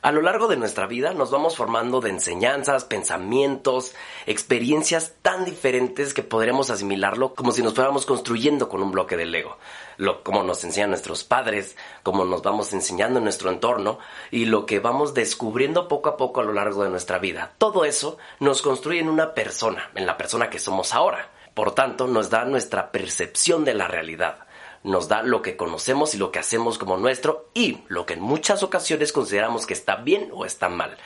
A lo largo de nuestra vida nos vamos formando de enseñanzas, pensamientos, experiencias tan diferentes que podríamos asimilarlo como si nos fuéramos construyendo con un bloque de Lego. Lo, como nos enseñan nuestros padres, como nos vamos enseñando en nuestro entorno y lo que vamos descubriendo poco a poco a lo largo de nuestra vida. Todo eso nos construye en una persona, en la persona que somos ahora. Por tanto, nos da nuestra percepción de la realidad nos da lo que conocemos y lo que hacemos como nuestro y lo que en muchas ocasiones consideramos que está bien o está mal.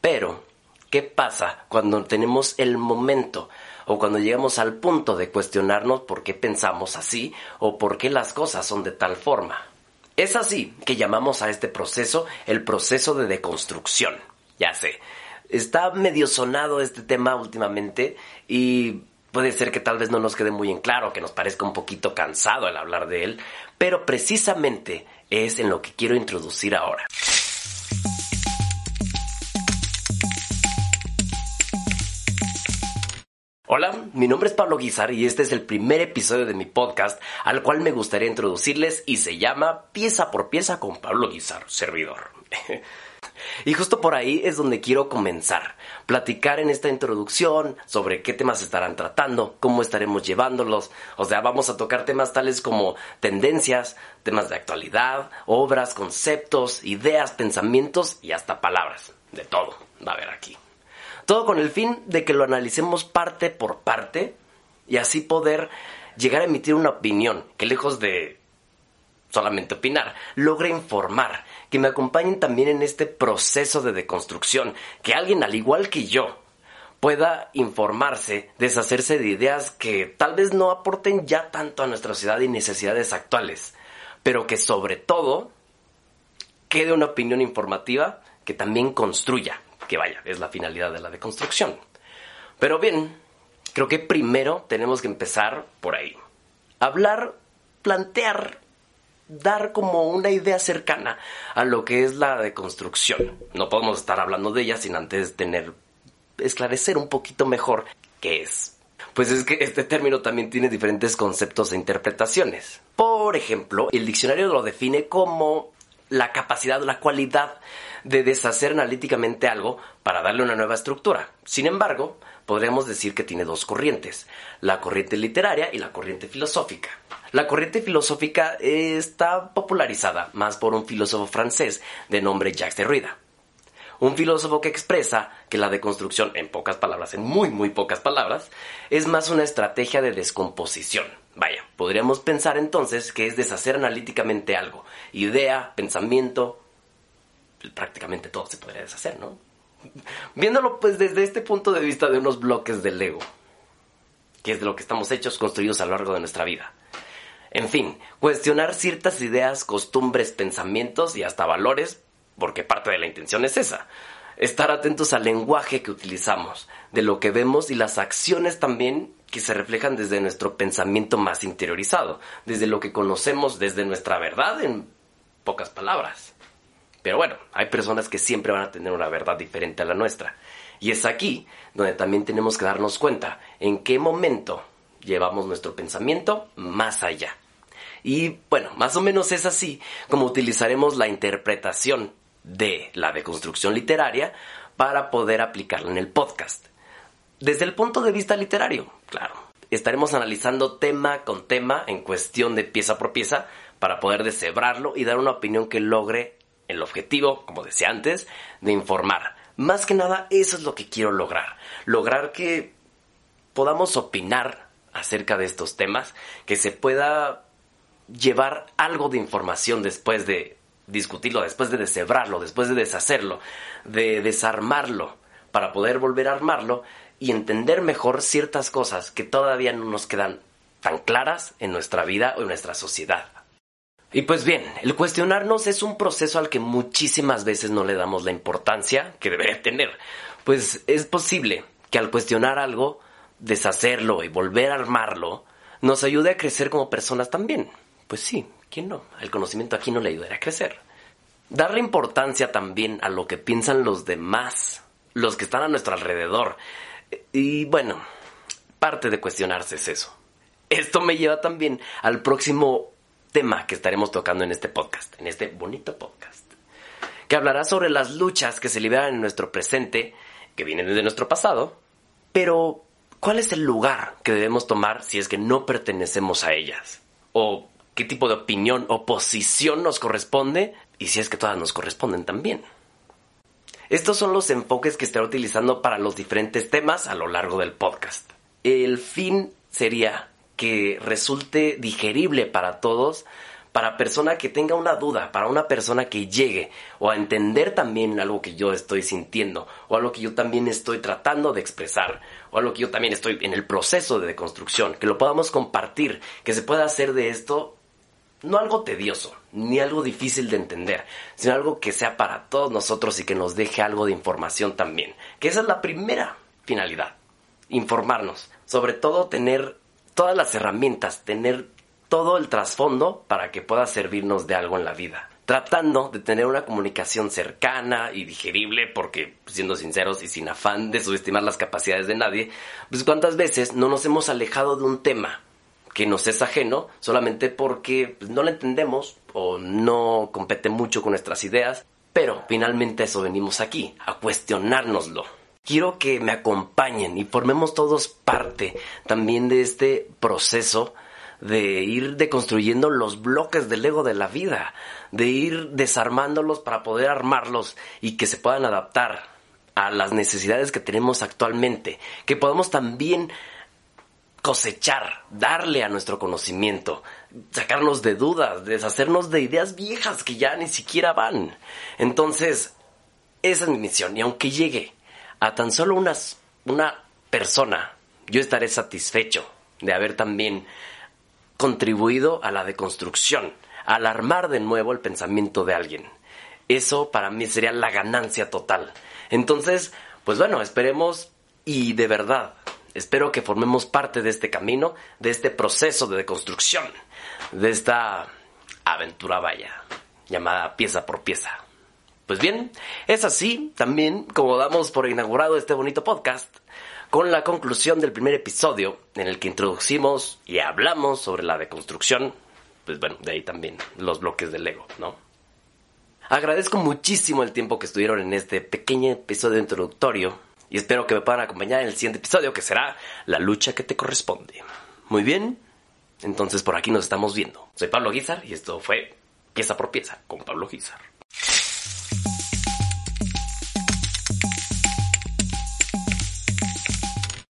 Pero, ¿qué pasa cuando tenemos el momento o cuando llegamos al punto de cuestionarnos por qué pensamos así o por qué las cosas son de tal forma? Es así que llamamos a este proceso el proceso de deconstrucción. Ya sé, está medio sonado este tema últimamente y Puede ser que tal vez no nos quede muy en claro, que nos parezca un poquito cansado el hablar de él, pero precisamente es en lo que quiero introducir ahora. Hola, mi nombre es Pablo Guizar y este es el primer episodio de mi podcast al cual me gustaría introducirles y se llama Pieza por Pieza con Pablo Guizar, servidor. Y justo por ahí es donde quiero comenzar. Platicar en esta introducción sobre qué temas estarán tratando, cómo estaremos llevándolos. O sea, vamos a tocar temas tales como tendencias, temas de actualidad, obras, conceptos, ideas, pensamientos y hasta palabras. De todo va a haber aquí. Todo con el fin de que lo analicemos parte por parte y así poder llegar a emitir una opinión que lejos de solamente opinar, logre informar, que me acompañen también en este proceso de deconstrucción, que alguien al igual que yo pueda informarse, deshacerse de ideas que tal vez no aporten ya tanto a nuestra sociedad y necesidades actuales, pero que sobre todo quede una opinión informativa que también construya, que vaya, es la finalidad de la deconstrucción. Pero bien, creo que primero tenemos que empezar por ahí. Hablar, plantear dar como una idea cercana a lo que es la deconstrucción. No podemos estar hablando de ella sin antes tener esclarecer un poquito mejor qué es. Pues es que este término también tiene diferentes conceptos e interpretaciones. Por ejemplo, el diccionario lo define como la capacidad o la cualidad de deshacer analíticamente algo para darle una nueva estructura. Sin embargo, podríamos decir que tiene dos corrientes, la corriente literaria y la corriente filosófica. La corriente filosófica está popularizada más por un filósofo francés de nombre Jacques Derrida. Un filósofo que expresa que la deconstrucción, en pocas palabras, en muy, muy pocas palabras, es más una estrategia de descomposición. Vaya, podríamos pensar entonces que es deshacer analíticamente algo. Idea, pensamiento, prácticamente todo se podría deshacer, ¿no? Viéndolo pues desde este punto de vista de unos bloques del ego, que es de lo que estamos hechos, construidos a lo largo de nuestra vida. En fin, cuestionar ciertas ideas, costumbres, pensamientos y hasta valores, porque parte de la intención es esa. Estar atentos al lenguaje que utilizamos, de lo que vemos y las acciones también que se reflejan desde nuestro pensamiento más interiorizado, desde lo que conocemos, desde nuestra verdad, en pocas palabras. Pero bueno, hay personas que siempre van a tener una verdad diferente a la nuestra. Y es aquí donde también tenemos que darnos cuenta en qué momento llevamos nuestro pensamiento más allá. Y bueno, más o menos es así como utilizaremos la interpretación de la deconstrucción literaria para poder aplicarla en el podcast. Desde el punto de vista literario, claro. Estaremos analizando tema con tema en cuestión de pieza por pieza para poder deshebrarlo y dar una opinión que logre el objetivo, como decía antes, de informar. Más que nada, eso es lo que quiero lograr. Lograr que podamos opinar acerca de estos temas, que se pueda llevar algo de información después de discutirlo, después de deshebrarlo, después de deshacerlo, de desarmarlo, para poder volver a armarlo y entender mejor ciertas cosas que todavía no nos quedan tan claras en nuestra vida o en nuestra sociedad. Y pues bien, el cuestionarnos es un proceso al que muchísimas veces no le damos la importancia que debería tener, pues es posible que al cuestionar algo, deshacerlo y volver a armarlo, nos ayude a crecer como personas también. Pues sí, ¿quién no? El conocimiento aquí no le ayudará a crecer. darle importancia también a lo que piensan los demás, los que están a nuestro alrededor. Y bueno, parte de cuestionarse es eso. Esto me lleva también al próximo tema que estaremos tocando en este podcast, en este bonito podcast, que hablará sobre las luchas que se liberan en nuestro presente, que vienen de nuestro pasado, pero ¿cuál es el lugar que debemos tomar si es que no pertenecemos a ellas? ¿O qué tipo de opinión o posición nos corresponde y si es que todas nos corresponden también. Estos son los enfoques que estaré utilizando para los diferentes temas a lo largo del podcast. El fin sería que resulte digerible para todos, para persona que tenga una duda, para una persona que llegue o a entender también algo que yo estoy sintiendo o algo que yo también estoy tratando de expresar o algo que yo también estoy en el proceso de deconstrucción, que lo podamos compartir, que se pueda hacer de esto no algo tedioso, ni algo difícil de entender, sino algo que sea para todos nosotros y que nos deje algo de información también. Que esa es la primera finalidad, informarnos. Sobre todo tener todas las herramientas, tener todo el trasfondo para que pueda servirnos de algo en la vida. Tratando de tener una comunicación cercana y digerible, porque siendo sinceros y sin afán de subestimar las capacidades de nadie, pues cuántas veces no nos hemos alejado de un tema que nos es ajeno solamente porque pues, no lo entendemos o no compete mucho con nuestras ideas, pero finalmente eso venimos aquí, a cuestionárnoslo. Quiero que me acompañen y formemos todos parte también de este proceso de ir deconstruyendo los bloques del ego de la vida, de ir desarmándolos para poder armarlos y que se puedan adaptar a las necesidades que tenemos actualmente, que podamos también cosechar, darle a nuestro conocimiento, sacarnos de dudas, deshacernos de ideas viejas que ya ni siquiera van. Entonces, esa es mi misión. Y aunque llegue a tan solo unas, una persona, yo estaré satisfecho de haber también contribuido a la deconstrucción, al armar de nuevo el pensamiento de alguien. Eso para mí sería la ganancia total. Entonces, pues bueno, esperemos y de verdad Espero que formemos parte de este camino, de este proceso de deconstrucción, de esta aventura vaya, llamada pieza por pieza. Pues bien, es así también como damos por inaugurado este bonito podcast, con la conclusión del primer episodio en el que introducimos y hablamos sobre la deconstrucción, pues bueno, de ahí también los bloques del ego, ¿no? Agradezco muchísimo el tiempo que estuvieron en este pequeño episodio introductorio y espero que me puedan acompañar en el siguiente episodio que será La lucha que te corresponde. Muy bien, entonces por aquí nos estamos viendo. Soy Pablo Guizar y esto fue Pieza por Pieza con Pablo Guizar.